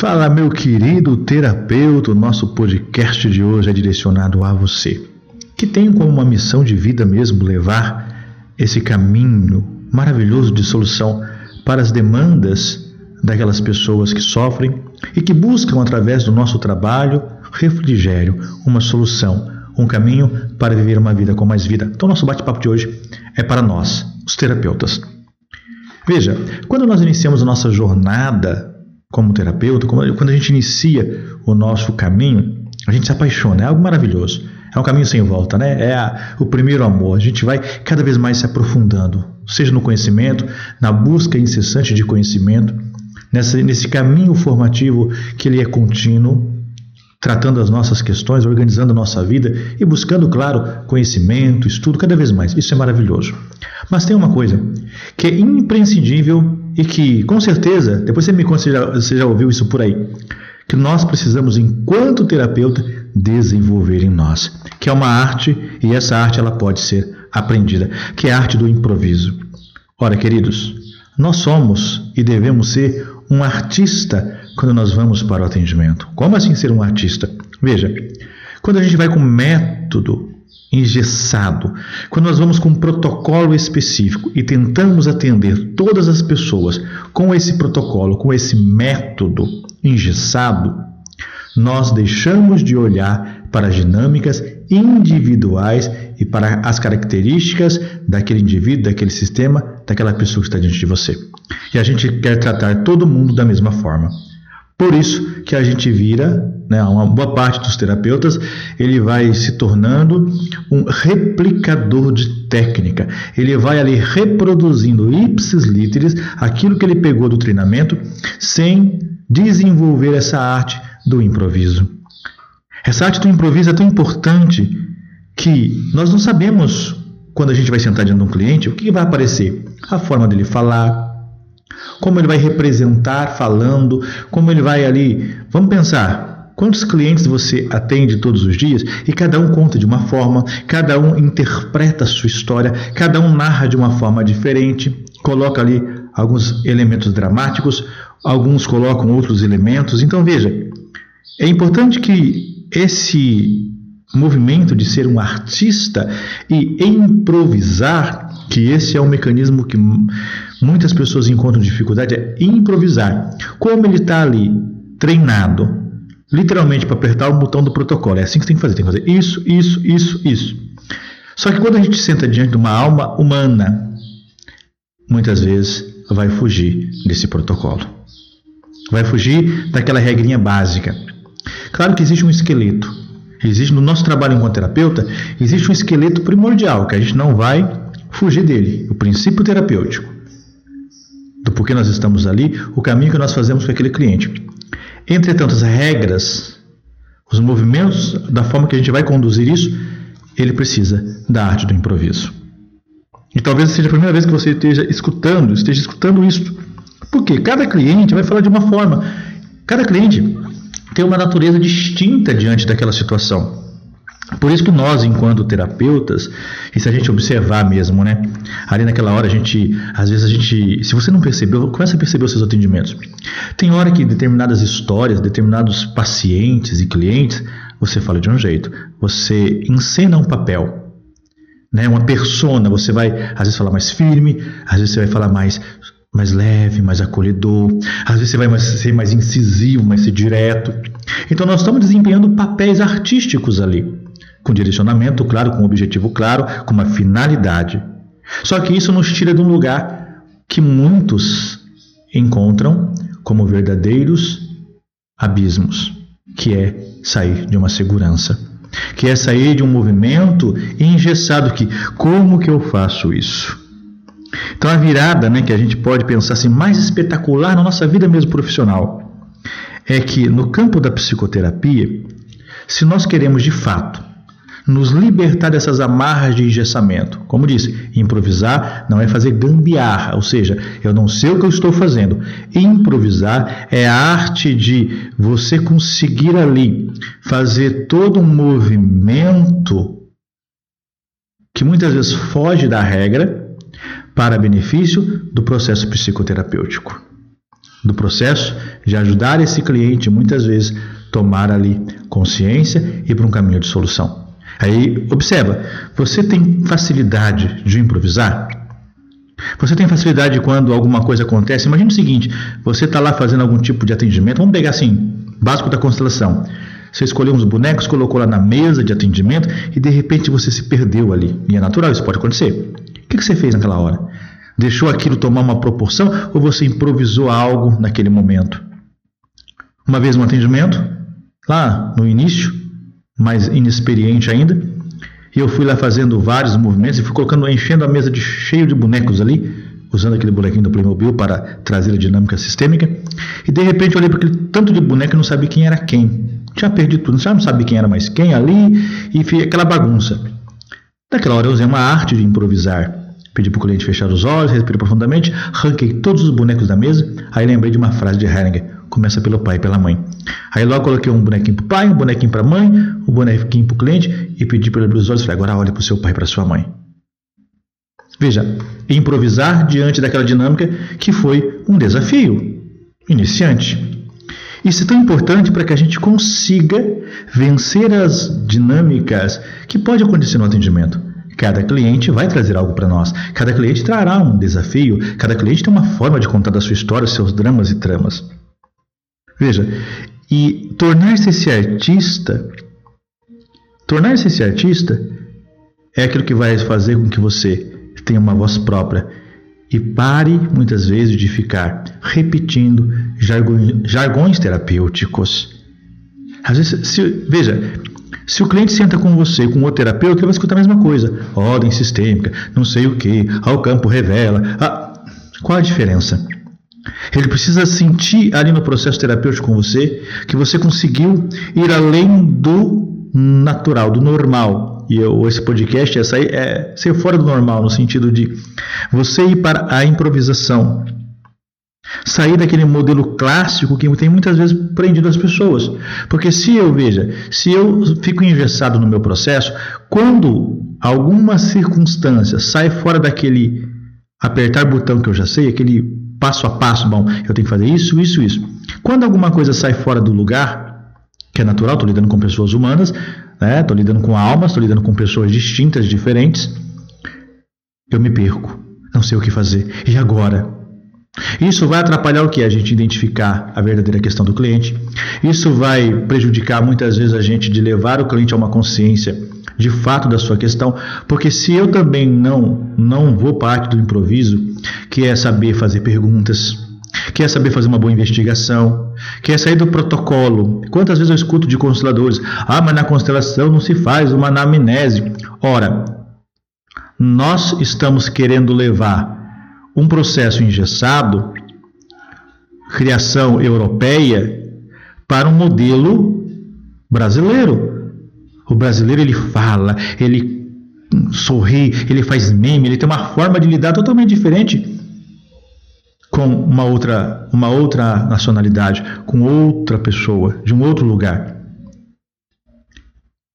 Fala, meu querido terapeuta, o nosso podcast de hoje é direcionado a você, que tem como uma missão de vida mesmo levar esse caminho maravilhoso de solução para as demandas daquelas pessoas que sofrem e que buscam, através do nosso trabalho, refrigério, uma solução, um caminho para viver uma vida com mais vida. Então, nosso bate-papo de hoje é para nós, os terapeutas. Veja, quando nós iniciamos a nossa jornada como terapeuta, quando a gente inicia o nosso caminho, a gente se apaixona, é algo maravilhoso. É um caminho sem volta, né? É a, o primeiro amor. A gente vai cada vez mais se aprofundando, seja no conhecimento, na busca incessante de conhecimento, nessa, nesse caminho formativo que ele é contínuo, tratando as nossas questões, organizando a nossa vida e buscando, claro, conhecimento, estudo cada vez mais. Isso é maravilhoso. Mas tem uma coisa que é imprescindível e que, com certeza, depois você me conta já, você já ouviu isso por aí, que nós precisamos, enquanto terapeuta, desenvolver em nós, que é uma arte e essa arte ela pode ser aprendida, que é a arte do improviso. Ora, queridos, nós somos e devemos ser um artista quando nós vamos para o atendimento. Como assim ser um artista? Veja, quando a gente vai com método engessado, quando nós vamos com um protocolo específico e tentamos atender todas as pessoas com esse protocolo, com esse método engessado, nós deixamos de olhar para as dinâmicas individuais e para as características daquele indivíduo, daquele sistema, daquela pessoa que está diante de você. E a gente quer tratar todo mundo da mesma forma. Por isso que a gente vira, né, uma boa parte dos terapeutas, ele vai se tornando um replicador de técnica. Ele vai ali reproduzindo ipsis literis aquilo que ele pegou do treinamento, sem desenvolver essa arte do improviso. Essa arte do improviso é tão importante que nós não sabemos quando a gente vai sentar diante de um cliente o que vai aparecer. A forma dele falar, como ele vai representar falando, como ele vai ali. Vamos pensar. Quantos clientes você atende todos os dias e cada um conta de uma forma, cada um interpreta a sua história, cada um narra de uma forma diferente, coloca ali alguns elementos dramáticos, alguns colocam outros elementos. Então veja, é importante que esse movimento de ser um artista e improvisar, que esse é um mecanismo que muitas pessoas encontram dificuldade, é improvisar. Como ele está ali treinado, literalmente para apertar o botão do protocolo, é assim que você tem que fazer, tem que fazer isso, isso, isso, isso. Só que quando a gente senta diante de uma alma humana, muitas vezes vai fugir desse protocolo. Vai fugir daquela regrinha básica. Claro que existe um esqueleto, Existe no nosso trabalho enquanto terapeuta, existe um esqueleto primordial que a gente não vai fugir dele, o princípio terapêutico. Do porquê nós estamos ali, o caminho que nós fazemos com aquele cliente. Entretanto, as regras, os movimentos, da forma que a gente vai conduzir isso, ele precisa da arte do improviso. E talvez seja a primeira vez que você esteja escutando, esteja escutando isso. Porque cada cliente vai falar de uma forma. Cada cliente tem uma natureza distinta diante daquela situação. Por isso que nós, enquanto terapeutas, e se a gente observar mesmo, né? Ali naquela hora a gente, às vezes a gente, se você não percebeu, começa a perceber os seus atendimentos. Tem hora que determinadas histórias, determinados pacientes e clientes, você fala de um jeito, você encena um papel, né? Uma persona, você vai às vezes falar mais firme, às vezes você vai falar mais mais leve, mais acolhedor. Às vezes você vai ser mais incisivo, mais ser direto. Então nós estamos desempenhando papéis artísticos ali, com direcionamento claro, com objetivo claro, com uma finalidade. Só que isso nos tira de um lugar que muitos encontram como verdadeiros abismos, que é sair de uma segurança, que é sair de um movimento engessado que como que eu faço isso? Então a virada né, que a gente pode pensar assim, mais espetacular na nossa vida mesmo profissional é que no campo da psicoterapia, se nós queremos de fato nos libertar dessas amarras de engessamento, como disse, improvisar não é fazer gambiarra, ou seja, eu não sei o que eu estou fazendo. Improvisar é a arte de você conseguir ali fazer todo um movimento que muitas vezes foge da regra para benefício do processo psicoterapêutico. do processo de ajudar esse cliente muitas vezes tomar ali consciência e para um caminho de solução. Aí observa, você tem facilidade de improvisar? Você tem facilidade quando alguma coisa acontece? Imagina o seguinte: você está lá fazendo algum tipo de atendimento, vamos pegar assim, básico da constelação. Você escolheu uns bonecos, colocou lá na mesa de atendimento e de repente você se perdeu ali. E é natural, isso pode acontecer. O que você fez naquela hora? Deixou aquilo tomar uma proporção ou você improvisou algo naquele momento? Uma vez no atendimento, lá no início, mais inexperiente ainda, e eu fui lá fazendo vários movimentos e fui colocando, enchendo a mesa de cheio de bonecos ali, usando aquele bonequinho do Playmobil para trazer a dinâmica sistêmica. E de repente eu olhei para aquele tanto de boneco e não sabia quem era quem. Tinha perdido tudo, não sabia quem era mais quem ali e fiz aquela bagunça. Naquela hora eu usei uma arte de improvisar. Pedi para o cliente fechar os olhos, respirei profundamente, arranquei todos os bonecos da mesa, aí lembrei de uma frase de Heringer, começa pelo pai e pela mãe. Aí logo coloquei um bonequinho para o pai, um bonequinho para a mãe, um bonequinho para o cliente e pedi para ele abrir os olhos falei, agora olhe para o seu pai e para sua mãe. Veja, improvisar diante daquela dinâmica que foi um desafio iniciante. Isso é tão importante para que a gente consiga vencer as dinâmicas que pode acontecer no atendimento. Cada cliente vai trazer algo para nós. Cada cliente trará um desafio. Cada cliente tem uma forma de contar da sua história, seus dramas e tramas. Veja, e tornar-se esse artista, tornar-se esse artista é aquilo que vai fazer com que você tenha uma voz própria e pare muitas vezes de ficar repetindo jargões, jargões terapêuticos. Às vezes, se, veja, se o cliente senta com você, com o terapeuta, ele vai escutar a mesma coisa. Ordem sistêmica, não sei o que, ao campo revela. Ah, qual a diferença? Ele precisa sentir ali no processo terapêutico com você que você conseguiu ir além do natural, do normal. E eu, esse podcast é sair, é ser fora do normal, no sentido de você ir para a improvisação. Sair daquele modelo clássico que tem muitas vezes prendido as pessoas. Porque se eu veja, se eu fico engessado no meu processo, quando alguma circunstância sai fora daquele apertar botão que eu já sei, aquele passo a passo, bom, eu tenho que fazer isso, isso, isso. Quando alguma coisa sai fora do lugar, que é natural, estou lidando com pessoas humanas, estou né, lidando com almas, estou lidando com pessoas distintas, diferentes, eu me perco, não sei o que fazer. E agora? Isso vai atrapalhar o que? A gente identificar a verdadeira questão do cliente. Isso vai prejudicar muitas vezes a gente de levar o cliente a uma consciência de fato da sua questão, porque se eu também não não vou parte do improviso, que é saber fazer perguntas, que é saber fazer uma boa investigação, que é sair do protocolo. Quantas vezes eu escuto de consteladores: "Ah, mas na constelação não se faz uma anamnese". Ora, nós estamos querendo levar um processo engessado, criação europeia, para um modelo brasileiro. O brasileiro ele fala, ele sorri, ele faz meme, ele tem uma forma de lidar totalmente diferente com uma outra, uma outra nacionalidade, com outra pessoa, de um outro lugar.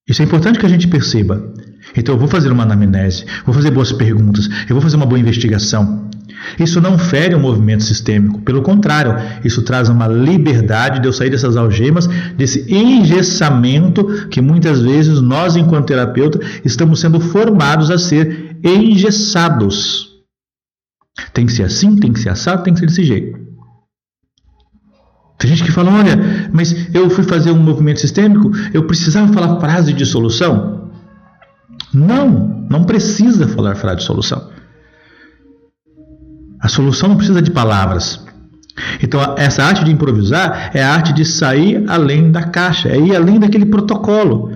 Isso é importante que a gente perceba. Então eu vou fazer uma anamnese, vou fazer boas perguntas, eu vou fazer uma boa investigação. Isso não fere o movimento sistêmico, pelo contrário, isso traz uma liberdade de eu sair dessas algemas, desse engessamento que muitas vezes nós, enquanto terapeuta, estamos sendo formados a ser engessados. Tem que ser assim, tem que ser assado, tem que ser desse jeito. Tem gente que fala: olha, mas eu fui fazer um movimento sistêmico, eu precisava falar frase de solução. Não, não precisa falar frase de solução. A solução não precisa de palavras. Então, essa arte de improvisar é a arte de sair além da caixa, é ir além daquele protocolo.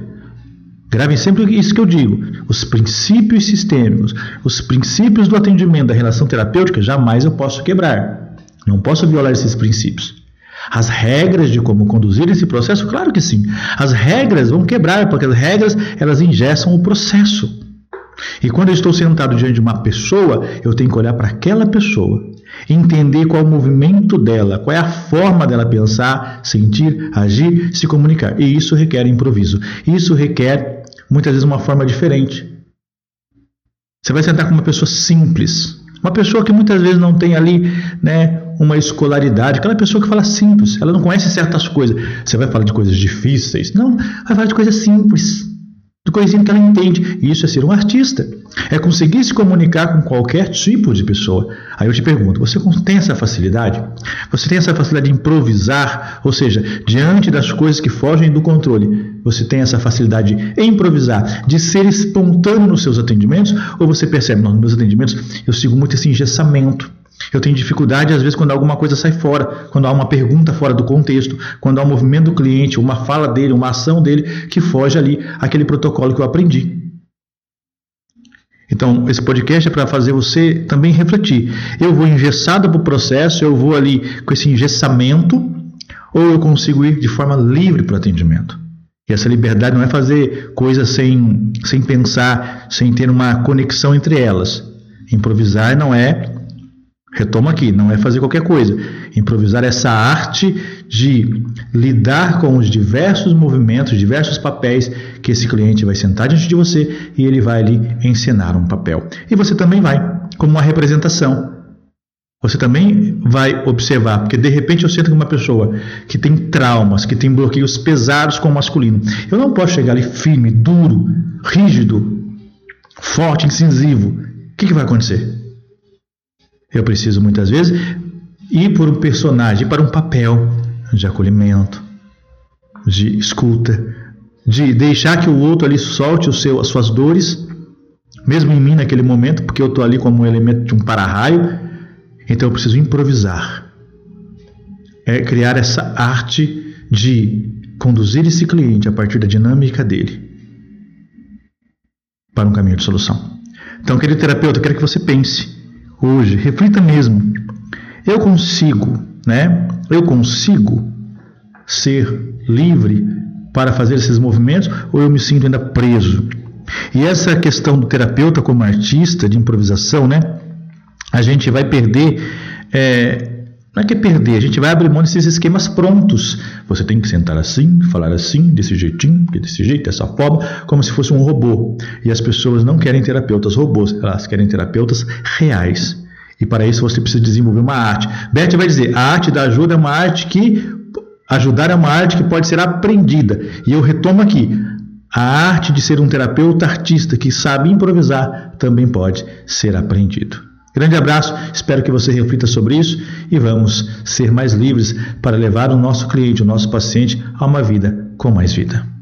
Gravem sempre isso que eu digo. Os princípios sistêmicos, os princípios do atendimento, da relação terapêutica, jamais eu posso quebrar. Não posso violar esses princípios. As regras de como conduzir esse processo, claro que sim. As regras vão quebrar, porque as regras elas ingessam o processo. E quando eu estou sentado diante de uma pessoa, eu tenho que olhar para aquela pessoa, entender qual é o movimento dela, qual é a forma dela pensar, sentir, agir, se comunicar. E isso requer improviso. Isso requer, muitas vezes, uma forma diferente. Você vai sentar com uma pessoa simples, Uma pessoa que muitas vezes não tem ali, né, uma escolaridade, aquela pessoa que fala simples, ela não conhece certas coisas. Você vai falar de coisas difíceis? Não, vai falar de coisas simples do coisinha que ela entende. E isso é ser um artista. É conseguir se comunicar com qualquer tipo de pessoa. Aí eu te pergunto: você tem essa facilidade? Você tem essa facilidade de improvisar? Ou seja, diante das coisas que fogem do controle, você tem essa facilidade de improvisar, de ser espontâneo nos seus atendimentos? Ou você percebe, nos meus atendimentos eu sigo muito esse engessamento. Eu tenho dificuldade, às vezes, quando alguma coisa sai fora, quando há uma pergunta fora do contexto, quando há um movimento do cliente, uma fala dele, uma ação dele que foge ali aquele protocolo que eu aprendi. Então, esse podcast é para fazer você também refletir. Eu vou engessado para o processo, eu vou ali com esse engessamento, ou eu consigo ir de forma livre para o atendimento. E essa liberdade não é fazer coisas sem, sem pensar, sem ter uma conexão entre elas. Improvisar não é Retomo aqui, não é fazer qualquer coisa. Improvisar essa arte de lidar com os diversos movimentos, diversos papéis que esse cliente vai sentar diante de você e ele vai ali ensinar um papel. E você também vai, como uma representação. Você também vai observar, porque de repente eu sinto que uma pessoa que tem traumas, que tem bloqueios pesados com o masculino. Eu não posso chegar ali firme, duro, rígido, forte, incisivo. O que, que vai acontecer? Eu preciso muitas vezes ir por um personagem, para um papel de acolhimento, de escuta, de deixar que o outro ali solte o seu, as suas dores, mesmo em mim naquele momento, porque eu estou ali como um elemento de um para-raio. Então eu preciso improvisar. É criar essa arte de conduzir esse cliente a partir da dinâmica dele para um caminho de solução. Então, querido terapeuta, eu quero que você pense hoje, reflita mesmo. Eu consigo, né? Eu consigo ser livre para fazer esses movimentos ou eu me sinto ainda preso? E essa questão do terapeuta como artista de improvisação, né? A gente vai perder é, não é que é perder, a gente vai abrir mão desses esquemas prontos. Você tem que sentar assim, falar assim, desse jeitinho, desse jeito, dessa forma, como se fosse um robô. E as pessoas não querem terapeutas robôs, elas querem terapeutas reais. E para isso você precisa desenvolver uma arte. Beth vai dizer: a arte da ajuda é uma arte que. Ajudar é uma arte que pode ser aprendida. E eu retomo aqui: a arte de ser um terapeuta artista que sabe improvisar também pode ser aprendido. Grande abraço, espero que você reflita sobre isso e vamos ser mais livres para levar o nosso cliente, o nosso paciente a uma vida com mais vida.